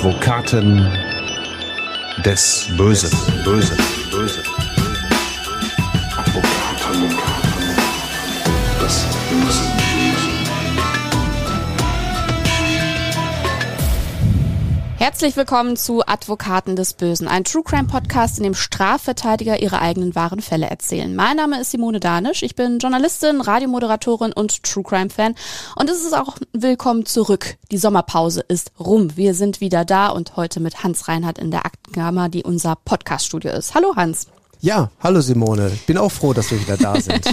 Advokaten des Bösen. Böse, böse. Herzlich willkommen zu Advokaten des Bösen, ein True Crime Podcast, in dem Strafverteidiger ihre eigenen wahren Fälle erzählen. Mein Name ist Simone Danisch, ich bin Journalistin, Radiomoderatorin und True Crime Fan und es ist auch willkommen zurück. Die Sommerpause ist rum. Wir sind wieder da und heute mit Hans Reinhardt in der Aktenkammer, die unser Podcaststudio ist. Hallo Hans. Ja, hallo Simone. Ich bin auch froh, dass wir wieder da sind.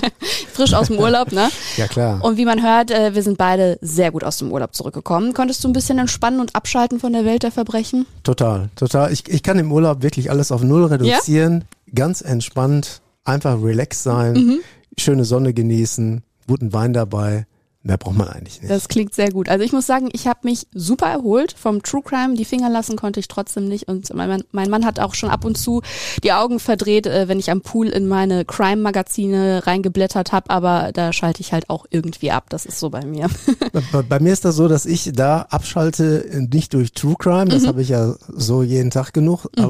Frisch aus dem Urlaub, ne? ja, klar. Und wie man hört, äh, wir sind beide sehr gut aus dem Urlaub zurückgekommen. Konntest du ein bisschen entspannen und abschalten von der Welt der Verbrechen? Total, total. Ich, ich kann im Urlaub wirklich alles auf Null reduzieren. Ja? Ganz entspannt, einfach relaxed sein, mhm. schöne Sonne genießen, guten Wein dabei. Mehr braucht man eigentlich nicht. Das klingt sehr gut. Also ich muss sagen, ich habe mich super erholt vom True Crime. Die Finger lassen konnte ich trotzdem nicht. Und mein, mein Mann hat auch schon ab und zu die Augen verdreht, äh, wenn ich am Pool in meine Crime-Magazine reingeblättert habe. Aber da schalte ich halt auch irgendwie ab. Das ist so bei mir. bei, bei, mir ist das so, dass ich da abschalte, nicht durch True Crime. Das mhm. habe ich ja so jeden Tag genug. Mhm.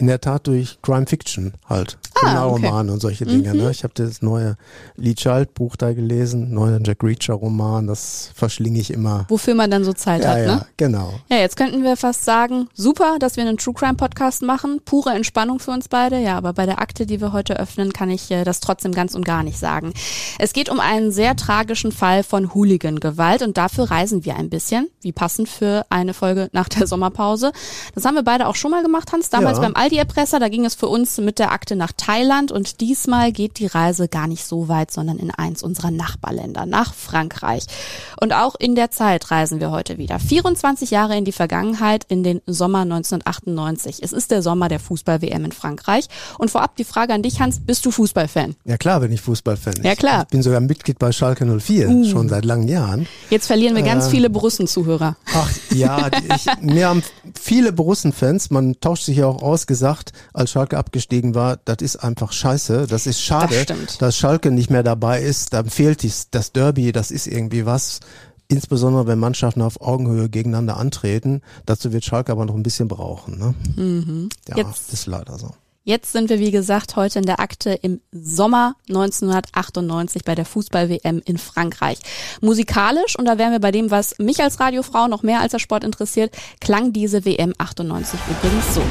In der Tat durch Crime Fiction halt. Ah, okay. und solche Dinge. Ne? Mhm. Ne? Ich habe das neue Lee Child Buch da gelesen, neuer Jack Reacher Roman, das verschlinge ich immer. Wofür man dann so Zeit ja, hat, ja, ne? genau. Ja, jetzt könnten wir fast sagen, super, dass wir einen True Crime Podcast machen, pure Entspannung für uns beide. Ja, aber bei der Akte, die wir heute öffnen, kann ich äh, das trotzdem ganz und gar nicht sagen. Es geht um einen sehr tragischen Fall von Hooligan-Gewalt und dafür reisen wir ein bisschen, wie passend für eine Folge nach der Sommerpause. Das haben wir beide auch schon mal gemacht, Hans, damals ja. beim Aldi-Erpresser, da ging es für uns mit der Akte nach Thailand und diesmal geht die Reise gar nicht so weit, sondern in eins unserer Nachbarländer, nach Frankreich. Und auch in der Zeit reisen wir heute wieder. 24 Jahre in die Vergangenheit, in den Sommer 1998. Es ist der Sommer der Fußball-WM in Frankreich. Und vorab die Frage an dich, Hans, bist du Fußballfan? Ja klar bin ich Fußballfan. Ja klar. Ich bin sogar Mitglied bei Schalke 04, uh. schon seit langen Jahren. Jetzt verlieren wir ganz äh, viele Borussen-Zuhörer. Ach ja, ich, mir haben viele Borussen-Fans, man tauscht sich ja auch aus, gesagt, als Schalke abgestiegen war, das ist einfach scheiße, das ist schade, das dass Schalke nicht mehr dabei ist, dann fehlt dies, das Derby, das ist irgendwie was. Insbesondere wenn Mannschaften auf Augenhöhe gegeneinander antreten. Dazu wird Schalke aber noch ein bisschen brauchen. Ne? Mhm. Ja, Jetzt. das ist leider so. Jetzt sind wir, wie gesagt, heute in der Akte im Sommer 1998 bei der Fußball-WM in Frankreich. Musikalisch, und da wären wir bei dem, was mich als Radiofrau noch mehr als der Sport interessiert, klang diese WM 98 übrigens so.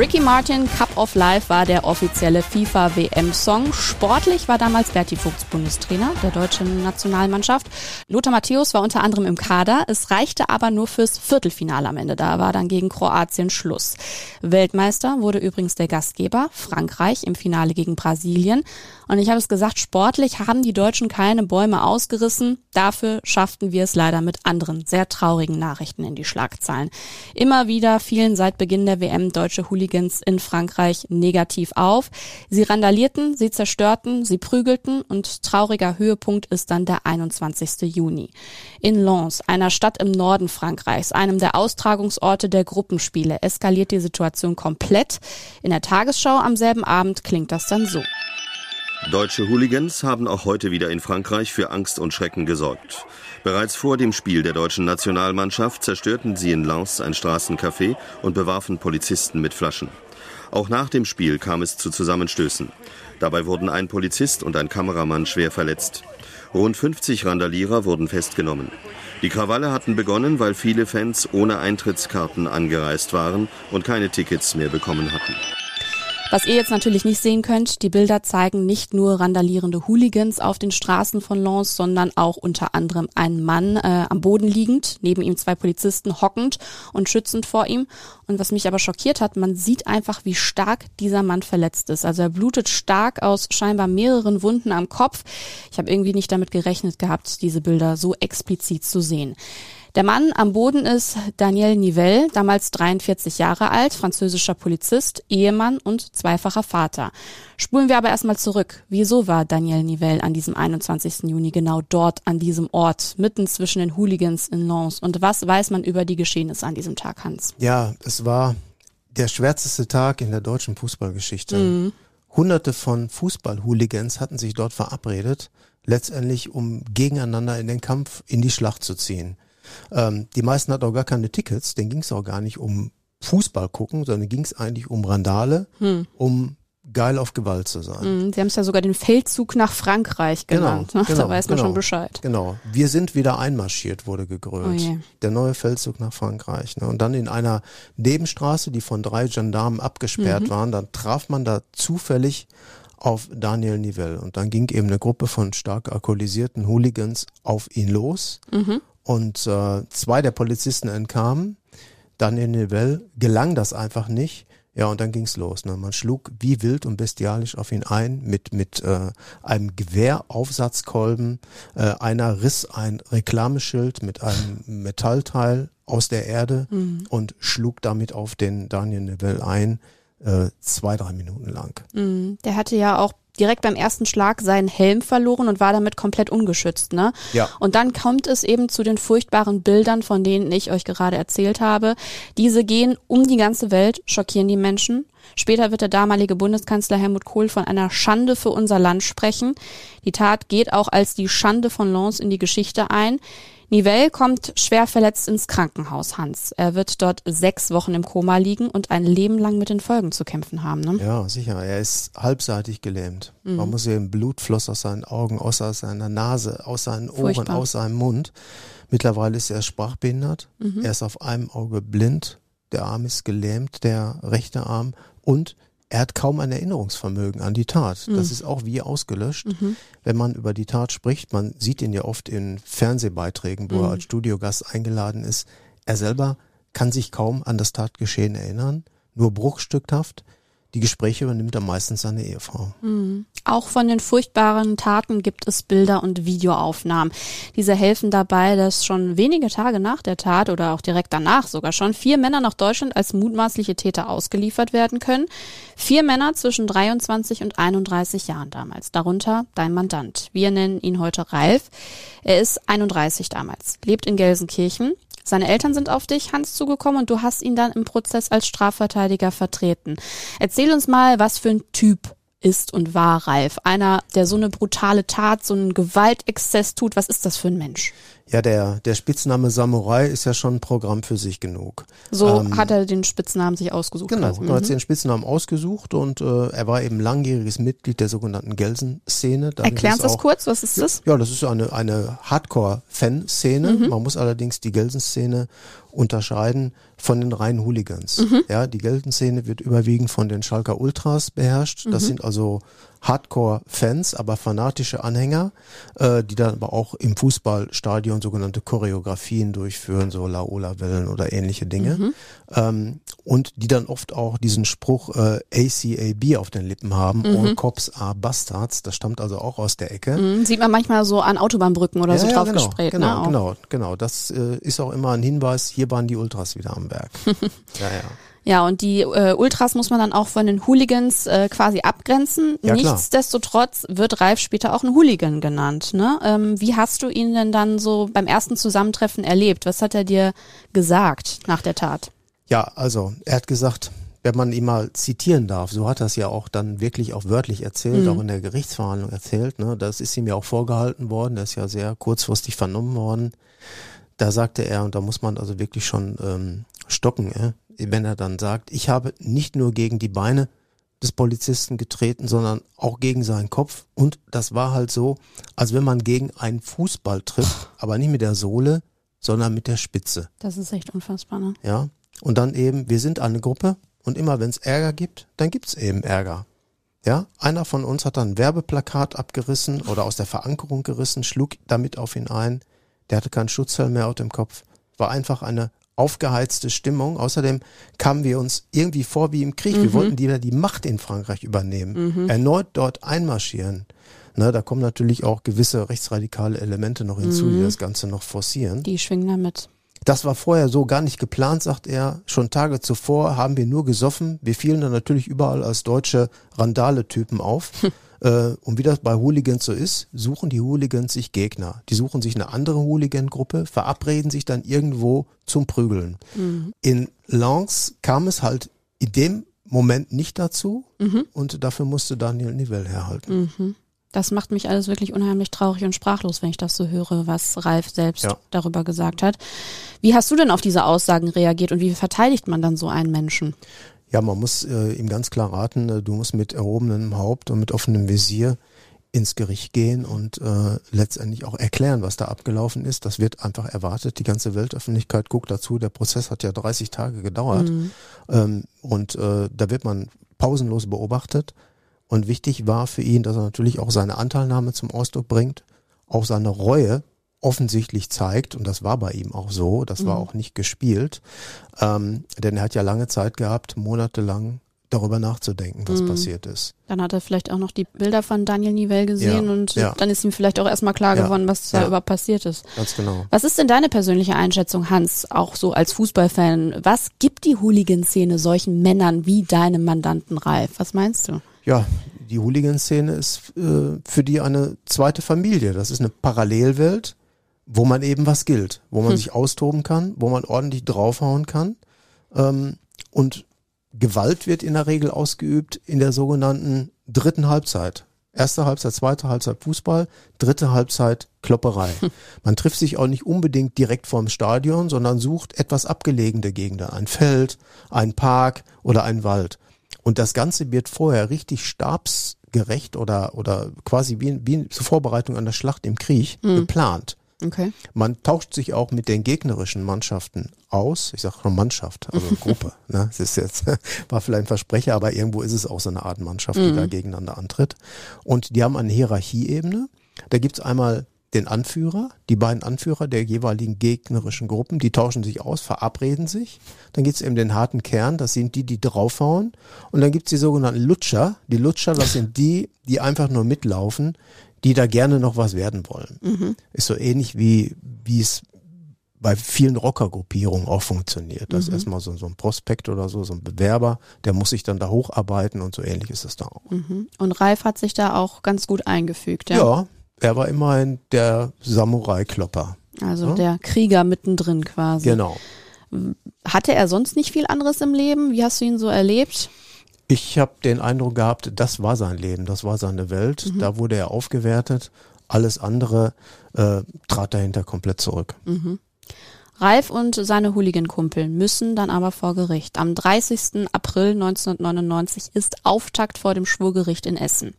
Ricky Martin Cup of Life war der offizielle FIFA WM-Song. Sportlich war damals Berti Vogts Bundestrainer der deutschen Nationalmannschaft. Lothar Matthäus war unter anderem im Kader. Es reichte aber nur fürs Viertelfinale am Ende. Da war dann gegen Kroatien Schluss. Weltmeister wurde übrigens der Gastgeber Frankreich im Finale gegen Brasilien. Und ich habe es gesagt, sportlich haben die Deutschen keine Bäume ausgerissen. Dafür schafften wir es leider mit anderen sehr traurigen Nachrichten in die Schlagzeilen. Immer wieder fielen seit Beginn der WM deutsche Hooligans in Frankreich negativ auf. Sie randalierten, sie zerstörten, sie prügelten und trauriger Höhepunkt ist dann der 21. Juni. In Lens, einer Stadt im Norden Frankreichs, einem der Austragungsorte der Gruppenspiele, eskaliert die Situation komplett. In der Tagesschau am selben Abend klingt das dann so. Deutsche Hooligans haben auch heute wieder in Frankreich für Angst und Schrecken gesorgt. Bereits vor dem Spiel der deutschen Nationalmannschaft zerstörten sie in Lens ein Straßencafé und bewarfen Polizisten mit Flaschen. Auch nach dem Spiel kam es zu Zusammenstößen. Dabei wurden ein Polizist und ein Kameramann schwer verletzt. Rund 50 Randalierer wurden festgenommen. Die Krawalle hatten begonnen, weil viele Fans ohne Eintrittskarten angereist waren und keine Tickets mehr bekommen hatten. Was ihr jetzt natürlich nicht sehen könnt, die Bilder zeigen nicht nur randalierende Hooligans auf den Straßen von Lens, sondern auch unter anderem einen Mann äh, am Boden liegend, neben ihm zwei Polizisten hockend und schützend vor ihm. Und was mich aber schockiert hat, man sieht einfach, wie stark dieser Mann verletzt ist. Also er blutet stark aus scheinbar mehreren Wunden am Kopf. Ich habe irgendwie nicht damit gerechnet gehabt, diese Bilder so explizit zu sehen. Der Mann am Boden ist Daniel Nivelle, damals 43 Jahre alt, französischer Polizist, Ehemann und zweifacher Vater. Spulen wir aber erstmal zurück. Wieso war Daniel Nivelle an diesem 21. Juni genau dort, an diesem Ort, mitten zwischen den Hooligans in Lens? Und was weiß man über die Geschehnisse an diesem Tag, Hans? Ja, es war der schwärzeste Tag in der deutschen Fußballgeschichte. Mhm. Hunderte von Fußball-Hooligans hatten sich dort verabredet, letztendlich um gegeneinander in den Kampf in die Schlacht zu ziehen. Ähm, die meisten hatten auch gar keine Tickets, denen ging es auch gar nicht um Fußball gucken, sondern ging es eigentlich um Randale, hm. um geil auf Gewalt zu sein. Mhm, Sie haben es ja sogar den Feldzug nach Frankreich genau, genannt. Genau, genau, da weiß man genau, schon Bescheid. Genau. Wir sind wieder einmarschiert, wurde gegrölt. Oh Der neue Feldzug nach Frankreich. Ne? Und dann in einer Nebenstraße, die von drei Gendarmen abgesperrt mhm. waren, dann traf man da zufällig auf Daniel Nivelle. Und dann ging eben eine Gruppe von stark alkoholisierten Hooligans auf ihn los. Mhm und äh, zwei der Polizisten entkamen. Daniel Nivelle gelang das einfach nicht. Ja, und dann ging's los. Ne? Man schlug wie wild und bestialisch auf ihn ein mit, mit äh, einem Gewehraufsatzkolben. Äh, einer riss ein Reklameschild mit einem Metallteil aus der Erde mhm. und schlug damit auf den Daniel Nivelle ein, äh, zwei, drei Minuten lang. Mhm. Der hatte ja auch direkt beim ersten Schlag seinen Helm verloren und war damit komplett ungeschützt, ne? Ja. Und dann kommt es eben zu den furchtbaren Bildern, von denen ich euch gerade erzählt habe. Diese gehen um die ganze Welt, schockieren die Menschen. Später wird der damalige Bundeskanzler Helmut Kohl von einer Schande für unser Land sprechen. Die Tat geht auch als die Schande von Lens in die Geschichte ein. Nivelle kommt schwer verletzt ins Krankenhaus, Hans. Er wird dort sechs Wochen im Koma liegen und ein Leben lang mit den Folgen zu kämpfen haben. Ne? Ja, sicher. Er ist halbseitig gelähmt. Mhm. Man muss sehen, Blut floss aus seinen Augen, aus seiner Nase, aus seinen Ohren, Furchtbar. aus seinem Mund. Mittlerweile ist er sprachbehindert. Mhm. Er ist auf einem Auge blind. Der Arm ist gelähmt, der rechte Arm. Und er hat kaum ein Erinnerungsvermögen an die Tat. Mhm. Das ist auch wie ausgelöscht. Mhm. Wenn man über die Tat spricht, man sieht ihn ja oft in Fernsehbeiträgen, wo mhm. er als Studiogast eingeladen ist. Er selber kann sich kaum an das Tatgeschehen erinnern, nur bruchstückhaft. Die Gespräche übernimmt er meistens seine Ehefrau. Mhm. Auch von den furchtbaren Taten gibt es Bilder und Videoaufnahmen. Diese helfen dabei, dass schon wenige Tage nach der Tat oder auch direkt danach sogar schon vier Männer nach Deutschland als mutmaßliche Täter ausgeliefert werden können. Vier Männer zwischen 23 und 31 Jahren damals. Darunter dein Mandant. Wir nennen ihn heute Ralf. Er ist 31 damals, lebt in Gelsenkirchen, seine Eltern sind auf dich, Hans, zugekommen und du hast ihn dann im Prozess als Strafverteidiger vertreten. Erzähl uns mal, was für ein Typ ist und war Ralf. Einer, der so eine brutale Tat, so einen Gewaltexzess tut. Was ist das für ein Mensch? Ja, der, der Spitzname Samurai ist ja schon ein Programm für sich genug. So ähm, hat er den Spitznamen sich ausgesucht. Genau, also. er hat sich den Spitznamen ausgesucht und äh, er war eben langjähriges Mitglied der sogenannten Gelsen-Szene. Erklären Sie das kurz, was ist das? Ja, das ist eine, eine Hardcore-Fan-Szene. Mhm. Man muss allerdings die Gelsen-Szene unterscheiden von den reinen Hooligans. Mhm. Ja, die Gelsen-Szene wird überwiegend von den Schalker Ultras beherrscht. Das mhm. sind also Hardcore-Fans, aber fanatische Anhänger, äh, die dann aber auch im Fußballstadion sogenannte Choreografien durchführen, so Laola-Wellen oder ähnliche Dinge. Mhm. Ähm, und die dann oft auch diesen Spruch äh, ACAB auf den Lippen haben, mhm. All Cops are Bastards. Das stammt also auch aus der Ecke. Mhm. Sieht man manchmal so an Autobahnbrücken oder ja, so ja, drauf genau, gesprayt. Genau, ne, genau, genau. Das äh, ist auch immer ein Hinweis, hier waren die Ultras wieder am Werk. ja, ja. Ja, und die äh, Ultras muss man dann auch von den Hooligans äh, quasi abgrenzen. Ja, Nichtsdestotrotz wird Ralf später auch ein Hooligan genannt. Ne? Ähm, wie hast du ihn denn dann so beim ersten Zusammentreffen erlebt? Was hat er dir gesagt nach der Tat? Ja, also er hat gesagt, wenn man ihn mal zitieren darf, so hat er es ja auch dann wirklich auch wörtlich erzählt, mhm. auch in der Gerichtsverhandlung erzählt. Ne? Das ist ihm ja auch vorgehalten worden, der ist ja sehr kurzfristig vernommen worden. Da sagte er, und da muss man also wirklich schon ähm, stocken, äh, wenn er dann sagt, ich habe nicht nur gegen die Beine des Polizisten getreten, sondern auch gegen seinen Kopf. Und das war halt so, als wenn man gegen einen Fußball tritt, aber nicht mit der Sohle, sondern mit der Spitze. Das ist echt unfassbar, ne? Ja. Und dann eben, wir sind eine Gruppe und immer wenn es Ärger gibt, dann gibt's eben Ärger. Ja, einer von uns hat dann ein Werbeplakat abgerissen oder aus der Verankerung gerissen, schlug damit auf ihn ein. Der hatte keinen Schutzhelm mehr auf dem Kopf. War einfach eine aufgeheizte Stimmung. Außerdem kamen wir uns irgendwie vor wie im Krieg. Mhm. Wir wollten wieder die Macht in Frankreich übernehmen, mhm. erneut dort einmarschieren. Ne, da kommen natürlich auch gewisse rechtsradikale Elemente noch hinzu, mhm. die das Ganze noch forcieren. Die schwingen damit. Das war vorher so gar nicht geplant, sagt er. Schon Tage zuvor haben wir nur gesoffen. Wir fielen dann natürlich überall als deutsche Randale-Typen auf. Äh, und wie das bei Hooligans so ist, suchen die Hooligans sich Gegner. Die suchen sich eine andere Hooligan-Gruppe, verabreden sich dann irgendwo zum Prügeln. Mhm. In Lens kam es halt in dem Moment nicht dazu mhm. und dafür musste Daniel Nivell herhalten. Mhm. Das macht mich alles wirklich unheimlich traurig und sprachlos, wenn ich das so höre, was Ralf selbst ja. darüber gesagt hat. Wie hast du denn auf diese Aussagen reagiert und wie verteidigt man dann so einen Menschen? Ja, man muss äh, ihm ganz klar raten, äh, du musst mit erhobenem Haupt und mit offenem Visier ins Gericht gehen und äh, letztendlich auch erklären, was da abgelaufen ist. Das wird einfach erwartet. Die ganze Weltöffentlichkeit guckt dazu. Der Prozess hat ja 30 Tage gedauert mhm. ähm, und äh, da wird man pausenlos beobachtet. Und wichtig war für ihn, dass er natürlich auch seine Anteilnahme zum Ausdruck bringt, auch seine Reue offensichtlich zeigt, und das war bei ihm auch so, das war mhm. auch nicht gespielt, ähm, denn er hat ja lange Zeit gehabt, monatelang darüber nachzudenken, was mhm. passiert ist. Dann hat er vielleicht auch noch die Bilder von Daniel Nivell gesehen ja, und ja. dann ist ihm vielleicht auch erstmal klar ja, geworden, was da überhaupt passiert ist. Ganz genau. Was ist denn deine persönliche Einschätzung, Hans, auch so als Fußballfan? Was gibt die Hooligan-Szene solchen Männern wie deinem Mandanten Ralf? Was meinst du? Ja, die Hooligan-Szene ist äh, für die eine zweite Familie. Das ist eine Parallelwelt, wo man eben was gilt, wo man hm. sich austoben kann, wo man ordentlich draufhauen kann. Ähm, und Gewalt wird in der Regel ausgeübt in der sogenannten dritten Halbzeit. Erste Halbzeit, zweite Halbzeit Fußball, dritte Halbzeit Klopperei. Hm. Man trifft sich auch nicht unbedingt direkt vorm Stadion, sondern sucht etwas abgelegene Gegenden. Ein Feld, ein Park oder ein Wald. Und das Ganze wird vorher richtig stabsgerecht oder, oder quasi wie, wie zur Vorbereitung an der Schlacht im Krieg mhm. geplant. Okay. Man tauscht sich auch mit den gegnerischen Mannschaften aus. Ich sage schon Mannschaft, also Gruppe. Ne? Das ist jetzt, war vielleicht ein Versprecher, aber irgendwo ist es auch so eine Art Mannschaft, die mhm. da gegeneinander antritt. Und die haben eine Hierarchieebene. Da gibt's einmal den Anführer, die beiden Anführer der jeweiligen gegnerischen Gruppen, die tauschen sich aus, verabreden sich. Dann gibt's eben den harten Kern, das sind die, die draufhauen. Und dann gibt's die sogenannten Lutscher. Die Lutscher, das sind die, die einfach nur mitlaufen, die da gerne noch was werden wollen. Mhm. Ist so ähnlich wie, wie es bei vielen Rockergruppierungen auch funktioniert. Das mhm. ist erstmal so, so ein Prospekt oder so, so ein Bewerber, der muss sich dann da hocharbeiten und so ähnlich ist es da auch. Mhm. Und Ralf hat sich da auch ganz gut eingefügt, ja? Ja, er war immerhin der Samurai-Klopper. Also ja? der Krieger mittendrin quasi. Genau. Hatte er sonst nicht viel anderes im Leben? Wie hast du ihn so erlebt? Ich habe den Eindruck gehabt, das war sein Leben, das war seine Welt. Mhm. Da wurde er aufgewertet. Alles andere äh, trat dahinter komplett zurück. Mhm. Ralf und seine Hooligan-Kumpel müssen dann aber vor Gericht. Am 30. April 1999 ist Auftakt vor dem Schwurgericht in Essen.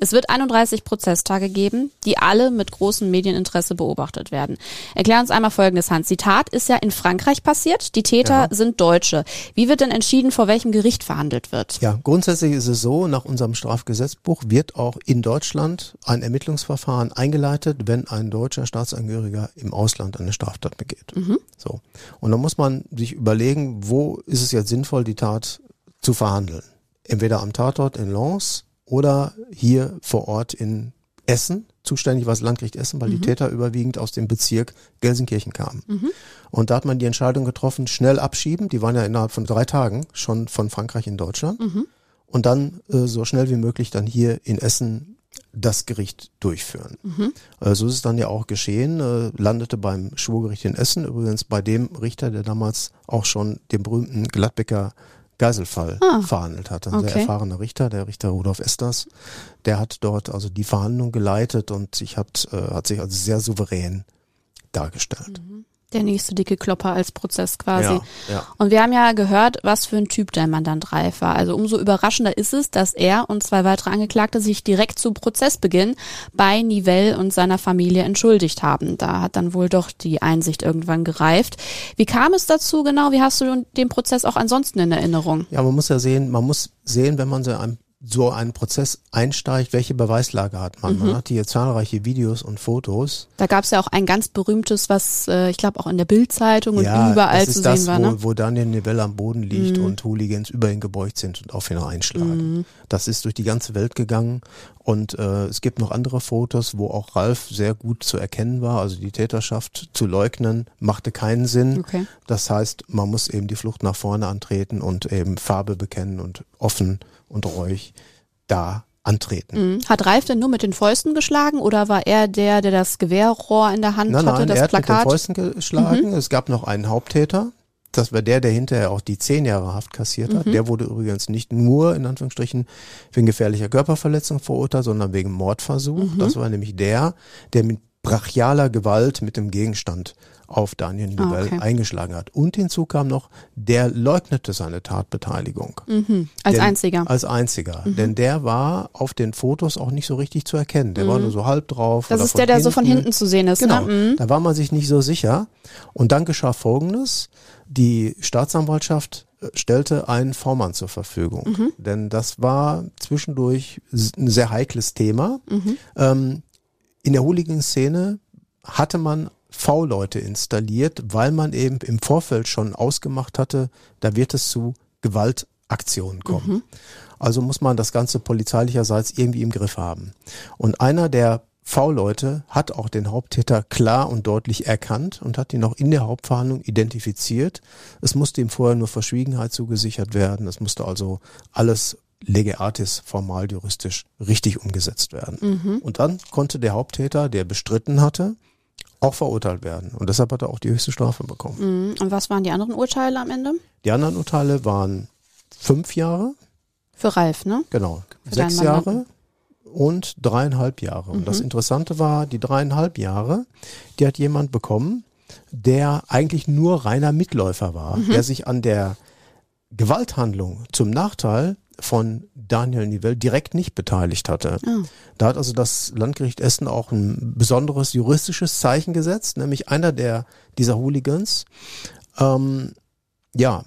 Es wird 31 Prozesstage geben, die alle mit großem Medieninteresse beobachtet werden. Erklär uns einmal Folgendes, Hans. Die Tat ist ja in Frankreich passiert. Die Täter ja. sind Deutsche. Wie wird denn entschieden, vor welchem Gericht verhandelt wird? Ja, grundsätzlich ist es so, nach unserem Strafgesetzbuch wird auch in Deutschland ein Ermittlungsverfahren eingeleitet, wenn ein deutscher Staatsangehöriger im Ausland eine Straftat begeht. Mhm. Mhm. So. Und dann muss man sich überlegen, wo ist es jetzt sinnvoll, die Tat zu verhandeln. Entweder am Tatort in Lens oder hier vor Ort in Essen. Zuständig war das Landgericht Essen, weil mhm. die Täter überwiegend aus dem Bezirk Gelsenkirchen kamen. Mhm. Und da hat man die Entscheidung getroffen, schnell abschieben. Die waren ja innerhalb von drei Tagen schon von Frankreich in Deutschland. Mhm. Und dann äh, so schnell wie möglich dann hier in Essen das Gericht durchführen. Mhm. Äh, so ist es dann ja auch geschehen, äh, landete beim Schwurgericht in Essen, übrigens bei dem Richter, der damals auch schon den berühmten Gladbecker Geiselfall ah, verhandelt hatte. Ein okay. sehr erfahrener Richter, der Richter Rudolf Esters, der hat dort also die Verhandlung geleitet und sich hat, äh, hat sich also sehr souverän dargestellt. Mhm der nächste dicke Klopper als Prozess quasi. Ja, ja. Und wir haben ja gehört, was für ein Typ dein Mandant Reif war. Also umso überraschender ist es, dass er und zwei weitere Angeklagte sich direkt zu Prozessbeginn bei Nivelle und seiner Familie entschuldigt haben. Da hat dann wohl doch die Einsicht irgendwann gereift. Wie kam es dazu genau? Wie hast du den Prozess auch ansonsten in Erinnerung? Ja, man muss ja sehen, man muss sehen, wenn man so ein so einen Prozess einsteigt, welche Beweislage hat man. Man hat hier zahlreiche Videos und Fotos. Da gab es ja auch ein ganz berühmtes, was äh, ich glaube auch in der Bildzeitung und überall das ist zu das, sehen war. wo, Ne? wo Daniel Nivelle am Boden liegt und Hooligans über ihn gebeugt sind und auf ihn einschlagen. Das ist durch die ganze Welt gegangen und äh, es gibt noch andere Fotos, wo auch Ralf sehr gut zu erkennen war. Also die Täterschaft zu leugnen machte keinen Sinn. Okay. Das heißt, man muss eben die Flucht nach vorne antreten und eben Farbe bekennen und offen und ruhig da antreten. Mhm. Hat Ralf denn nur mit den Fäusten geschlagen oder war er der, der das Gewehrrohr in der Hand Nein, hatte, nein, das er hat mit den Plakat? Mhm. Fäusten geschlagen. Es gab noch einen Haupttäter. Das war der, der hinterher auch die zehn Jahre Haft kassiert Mhm. hat. Der wurde übrigens nicht nur, in Anführungsstrichen, wegen gefährlicher Körperverletzung verurteilt, sondern wegen Mordversuch. Mhm. Das war nämlich der, der mit brachialer Gewalt mit dem Gegenstand auf Daniel Ah, Nivelle okay. eingeschlagen hat. Und hinzu kam noch, der leugnete seine Tatbeteiligung. Mhm. Als Denn- einziger. Als einziger. Denn der war auf den Fotos auch nicht so richtig zu erkennen. Der war nur so halb drauf. Mhm. Das ist der, der so von hinten zu sehen ist. Genau, Ne? Mhm. da war man sich nicht so sicher. Und dann geschah Folgendes. Die Staatsanwaltschaft äh, stellte einen V-Mann zur Verfügung. Mhm. Denn das war zwischendurch ein sehr heikles Thema. Mhm. Ähm, in der Hooligan-Szene hatte man V-Leute installiert, weil man eben im Vorfeld schon ausgemacht hatte, da wird es zu Gewaltaktionen kommen. Mhm. Also muss man das Ganze polizeilicherseits irgendwie im Griff haben. Und einer der V-Leute hat auch den Haupttäter klar und deutlich erkannt und hat ihn auch in der Hauptverhandlung identifiziert. Es musste ihm vorher nur Verschwiegenheit zugesichert werden. Es musste also alles lege artis formal juristisch richtig umgesetzt werden. Und dann konnte der Haupttäter, der bestritten hatte, auch verurteilt werden. Und deshalb hat er auch die höchste Strafe bekommen. Mhm. Und was waren die anderen Urteile am Ende? Die anderen Urteile waren fünf Jahre, Für Ralf, ne? Genau. Für Sechs. Jahre und dreieinhalb Jahre. Und Mhm. das Interessante war, die dreieinhalb Jahre, die hat jemand bekommen, der eigentlich nur reiner Mitläufer war, Mhm. der sich an der Gewalthandlung zum Nachteil von Daniel Nivelle direkt nicht beteiligt hatte. Ah. Da hat also das Landgericht Essen auch ein besonderes juristisches Zeichen gesetzt, nämlich einer der dieser Hooligans, ähm, ja,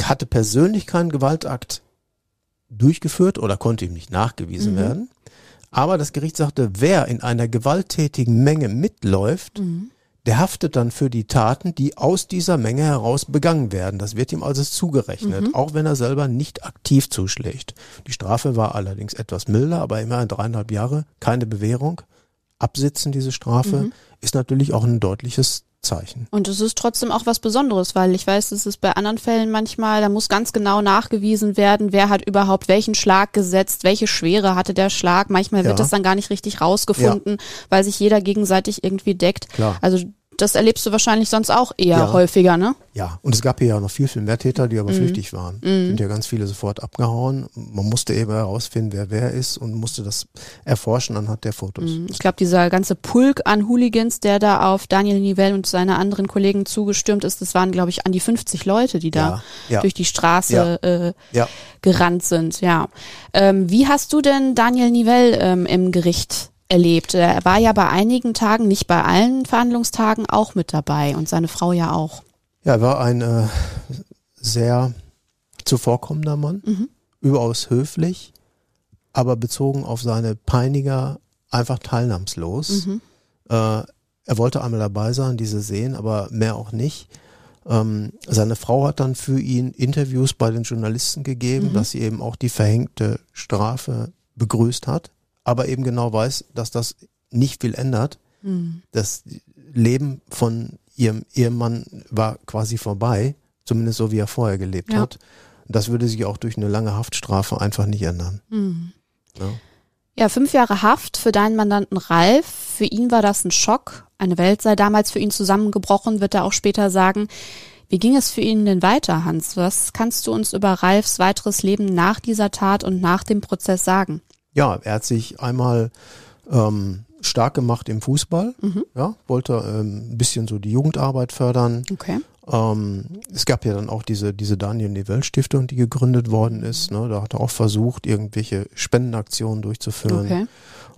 hatte persönlich keinen Gewaltakt durchgeführt oder konnte ihm nicht nachgewiesen Mhm. werden. Aber das Gericht sagte, wer in einer gewalttätigen Menge mitläuft, Mhm. Der haftet dann für die Taten, die aus dieser Menge heraus begangen werden. Das wird ihm also zugerechnet, Mhm. auch wenn er selber nicht aktiv zuschlägt. Die Strafe war allerdings etwas milder, aber immerhin dreieinhalb Jahre, keine Bewährung. Absitzen diese Strafe Mhm. ist natürlich auch ein deutliches Zeichen. Und es ist trotzdem auch was Besonderes, weil ich weiß, es ist bei anderen Fällen manchmal, da muss ganz genau nachgewiesen werden, wer hat überhaupt welchen Schlag gesetzt, welche Schwere hatte der Schlag. Manchmal wird Ja. das dann gar nicht richtig rausgefunden, weil sich jeder gegenseitig irgendwie deckt. Klar. Also das erlebst du wahrscheinlich sonst auch eher Ja. häufiger, ne? Ja, und es gab hier ja noch viel, viel mehr Täter, die Mhm. aber flüchtig waren. Sind ja ganz viele sofort abgehauen. Man musste eben herausfinden, wer wer ist und musste das erforschen anhand der Fotos. Ich glaube, dieser ganze Pulk an Hooligans, der da auf Daniel Nivelle und seine anderen Kollegen zugestürmt ist, das waren, glaube ich, an die 50 Leute, die da Ja, ja. durch die Straße äh, gerannt sind, ja. Ähm, wie hast du denn Daniel Nivelle ähm, im Gericht erlebt? Er war ja bei einigen Tagen, nicht bei allen Verhandlungstagen, auch mit dabei und seine Frau ja auch. ja, er war ein äh, sehr zuvorkommender Mann, Mhm. überaus höflich, aber bezogen auf seine Peiniger einfach teilnahmslos. Mhm. Äh, er wollte einmal dabei sein, diese sehen, aber mehr auch nicht. Ähm, seine Frau hat dann für ihn Interviews bei den Journalisten gegeben, Mhm. dass sie eben auch die verhängte Strafe begrüßt hat, aber eben genau weiß, dass das nicht viel ändert. Mhm. Das Leben von ihrem Ehemann war quasi vorbei, zumindest so wie er vorher gelebt Ja. hat. Das würde sich auch durch eine lange Haftstrafe einfach nicht ändern. Mhm. Ja. Ja, fünf Jahre Haft für deinen Mandanten Ralf. Für ihn war das ein Schock. Eine Welt sei damals für ihn zusammengebrochen, wird er auch später sagen. Wie ging es für ihn denn weiter, Hans? Was kannst du uns über Ralfs weiteres Leben nach dieser Tat und nach dem Prozess sagen? Ja, er hat sich einmal ähm, stark gemacht im Fußball, Mhm. ja, wollte ähm, ein bisschen so die Jugendarbeit fördern. Okay. Ähm, es gab ja dann auch diese, diese Daniel Nivelle Stiftung, die gegründet worden ist. Ne? Da hat er auch versucht, irgendwelche Spendenaktionen durchzuführen. Okay.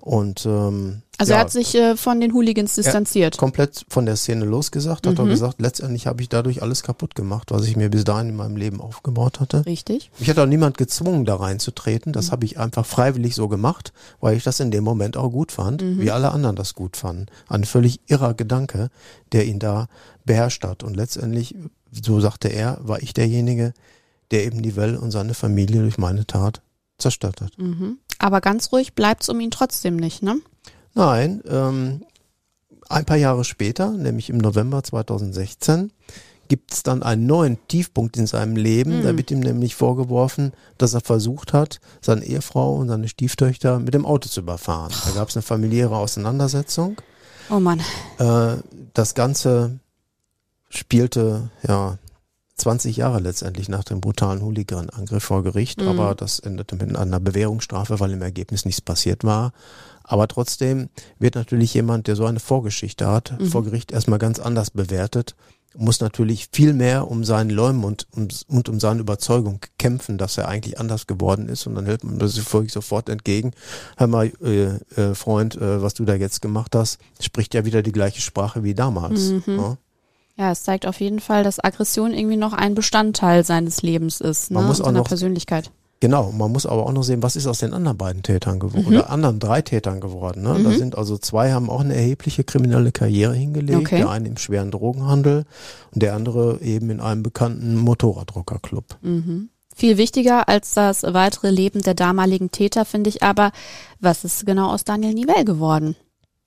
Und ähm, Also Ja. er hat sich äh, von den Hooligans distanziert. komplett von der Szene losgesagt, hat Mhm. er gesagt, letztendlich habe ich dadurch alles kaputt gemacht, was ich mir bis dahin in meinem Leben aufgebaut hatte. Richtig. Mich hat auch niemand gezwungen, da reinzutreten. Mhm. Das habe ich einfach freiwillig so gemacht, weil ich das in dem Moment auch gut fand, Mhm. wie alle anderen das gut fanden. Ein völlig irrer Gedanke, der ihn da beherrscht hat. Und letztendlich, so sagte er, war ich derjenige, der eben die Welt und seine Familie durch meine Tat zerstört hat. Mhm. Aber ganz ruhig bleibt's um ihn trotzdem nicht, ne? Nein, ähm, ein paar Jahre später, nämlich im November 2016, gibt es dann einen neuen Tiefpunkt in seinem Leben. Da wird ihm nämlich vorgeworfen, dass er versucht hat, seine Ehefrau und seine Stieftöchter mit dem Auto zu überfahren. Da gab es eine familiäre Auseinandersetzung. Oh Mann. Äh, das Ganze spielte ja 20 Jahre letztendlich nach dem brutalen Hooligan-Angriff vor Gericht, Mhm. aber das endete mit einer Bewährungsstrafe, weil im Ergebnis nichts passiert war. Aber trotzdem wird natürlich jemand, der so eine Vorgeschichte hat, Mhm. vor Gericht erstmal ganz anders bewertet, muss natürlich viel mehr um seinen Leum und um, und um seine Überzeugung kämpfen, dass er eigentlich anders geworden ist. Und dann hält man das sofort entgegen. Hör mal, äh, äh, Freund, äh, was du da jetzt gemacht hast, spricht ja wieder die gleiche Sprache wie damals. Mhm. Ja? Ja, es zeigt auf jeden Fall, dass Aggression irgendwie noch ein Bestandteil seines Lebens ist, ne? Man muss auch seiner noch- Persönlichkeit. Genau, man muss aber auch noch sehen, was ist aus den anderen beiden Tätern geworden Mhm. oder anderen drei Tätern geworden. Ne? Da sind also zwei haben auch eine erhebliche kriminelle Karriere hingelegt. Okay. Der eine im schweren Drogenhandel und der andere eben in einem bekannten Motorraddruckerclub. Mhm. Viel wichtiger als das weitere Leben der damaligen Täter finde ich aber, was ist genau aus Daniel Nivell geworden?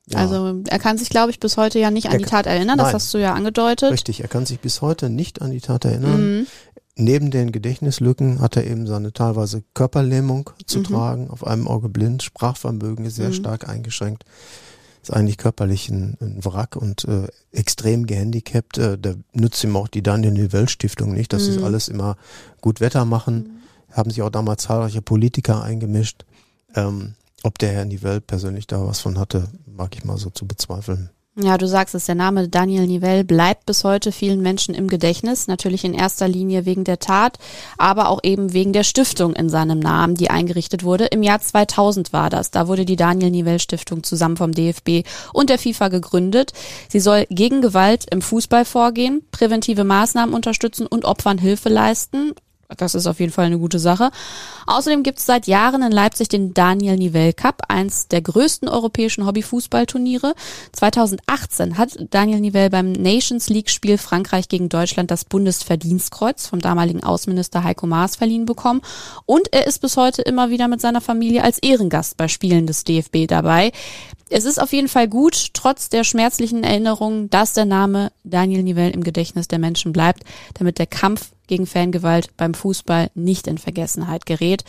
Ja. Also er kann sich, glaube ich, bis heute ja nicht an Er die Tat erinnern, das Nein. hast du ja angedeutet. Richtig, er kann sich bis heute nicht an die Tat erinnern. Mhm. Neben den Gedächtnislücken hat er eben seine teilweise Körperlähmung zu Mhm. tragen, auf einem Auge blind, Sprachvermögen ist sehr Mhm. stark eingeschränkt, ist eigentlich körperlich ein, ein Wrack und äh, extrem gehandicapt. Äh, da nützt ihm auch die Daniel Nivell Stiftung nicht. Das ist Mhm. alles immer gut Wetter machen. Haben sich auch damals zahlreiche Politiker eingemischt. Ähm, ob der Herr Nivell persönlich da was von hatte, mag ich mal so zu bezweifeln. Ja, du sagst es, der Name Daniel Nivell bleibt bis heute vielen Menschen im Gedächtnis, natürlich in erster Linie wegen der Tat, aber auch eben wegen der Stiftung in seinem Namen, die eingerichtet wurde. Im Jahr 2000 war das. Da wurde die Daniel Nivell Stiftung zusammen vom DFB und der FIFA gegründet. Sie soll gegen Gewalt im Fußball vorgehen, präventive Maßnahmen unterstützen und Opfern Hilfe leisten. Das ist auf jeden Fall eine gute Sache. Außerdem gibt es seit Jahren in Leipzig den Daniel Nivell Cup, eins der größten europäischen Hobbyfußballturniere. 2018 hat Daniel Nivell beim Nations League Spiel Frankreich gegen Deutschland das Bundesverdienstkreuz vom damaligen Außenminister Heiko Maas verliehen bekommen. Und er ist bis heute immer wieder mit seiner Familie als Ehrengast bei Spielen des DFB dabei. Es ist auf jeden Fall gut, trotz der schmerzlichen Erinnerungen, dass der Name Daniel Nivell im Gedächtnis der Menschen bleibt, damit der Kampf gegen Fangewalt beim Fußball nicht in Vergessenheit gerät.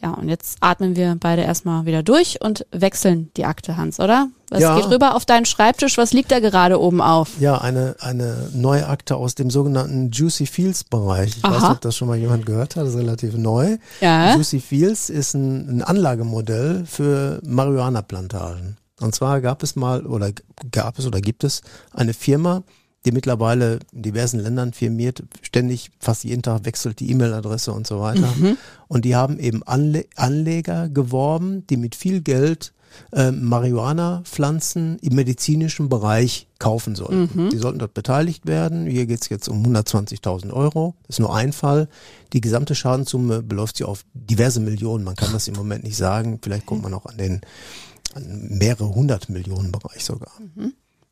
Ja, und jetzt atmen wir beide erstmal wieder durch und wechseln die Akte, Hans, oder? Es Ja. geht rüber auf deinen Schreibtisch. Was liegt da gerade oben auf? Ja, eine, eine neue Akte aus dem sogenannten Juicy Fields Bereich. Ich weiß Aha. nicht, ob das schon mal jemand gehört hat, das ist relativ neu. Ja. Juicy Fields ist ein, ein Anlagemodell für Marihuana-Plantagen. Und zwar gab es mal oder gab es oder gibt es eine Firma, die mittlerweile in diversen Ländern firmiert, ständig, fast jeden Tag wechselt die E-Mail-Adresse und so weiter. Und die haben eben Anle Anleger geworben, die mit viel Geld äh, Marihuana-Pflanzen im medizinischen Bereich kaufen sollten. Die sollten dort beteiligt werden. Hier geht's jetzt um 120.000 Euro. Das ist nur ein Fall. Die gesamte Schadenssumme beläuft sich auf diverse Millionen. Man kann das im Moment nicht sagen. Vielleicht kommt man auch an den an mehrere hundert Millionen Bereich sogar.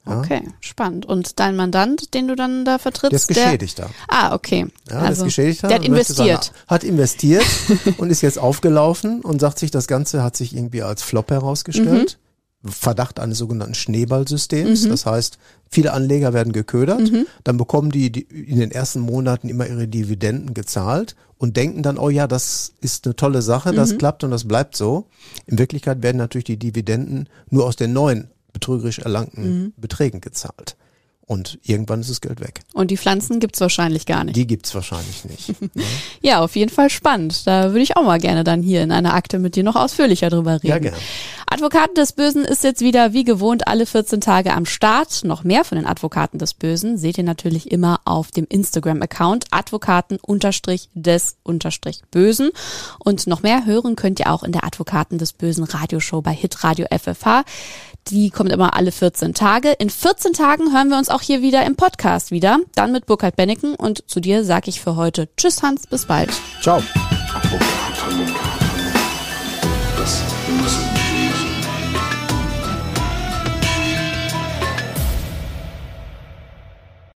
Ja? Okay, spannend. Und dein Mandant, den du dann da vertrittst? Der ist Geschädigter. ah, okay. Ja, also, der ist Geschädigter. der hat investiert. Seine, hat investiert und ist jetzt aufgelaufen und sagt sich, das Ganze hat sich irgendwie als Flop herausgestellt. Mhm. Verdacht eines sogenannten Schneeballsystems. Das heißt, viele Anleger werden geködert, Mhm. dann bekommen die, die in den ersten Monaten immer ihre Dividenden gezahlt und denken dann, oh ja, das ist eine tolle Sache, das Mhm. klappt und das bleibt so. In Wirklichkeit werden natürlich die Dividenden nur aus den neuen betrügerisch erlangten Mhm. Beträgen gezahlt. Und irgendwann ist das Geld weg. Und die Pflanzen gibt's wahrscheinlich gar nicht. Die gibt's wahrscheinlich nicht. Ja, auf jeden Fall spannend. Da würde ich auch mal gerne dann hier in einer Akte mit dir noch ausführlicher drüber reden. Ja, gerne. Advokaten des Bösen ist jetzt wieder wie gewohnt alle 14 Tage am Start. Noch mehr von den Advokaten des Bösen seht ihr natürlich immer auf dem Instagram-Account Advokaten-des-Bösen. Und noch mehr hören könnt ihr auch in der Advokaten des Bösen Radioshow bei Hitradio FFH. Die kommt immer alle 14 Tage. In 14 Tagen hören wir uns auch hier wieder im Podcast wieder. Dann mit Burkhard Benneken und zu dir sage ich für heute Tschüss Hans, bis bald. Ciao. Das müssen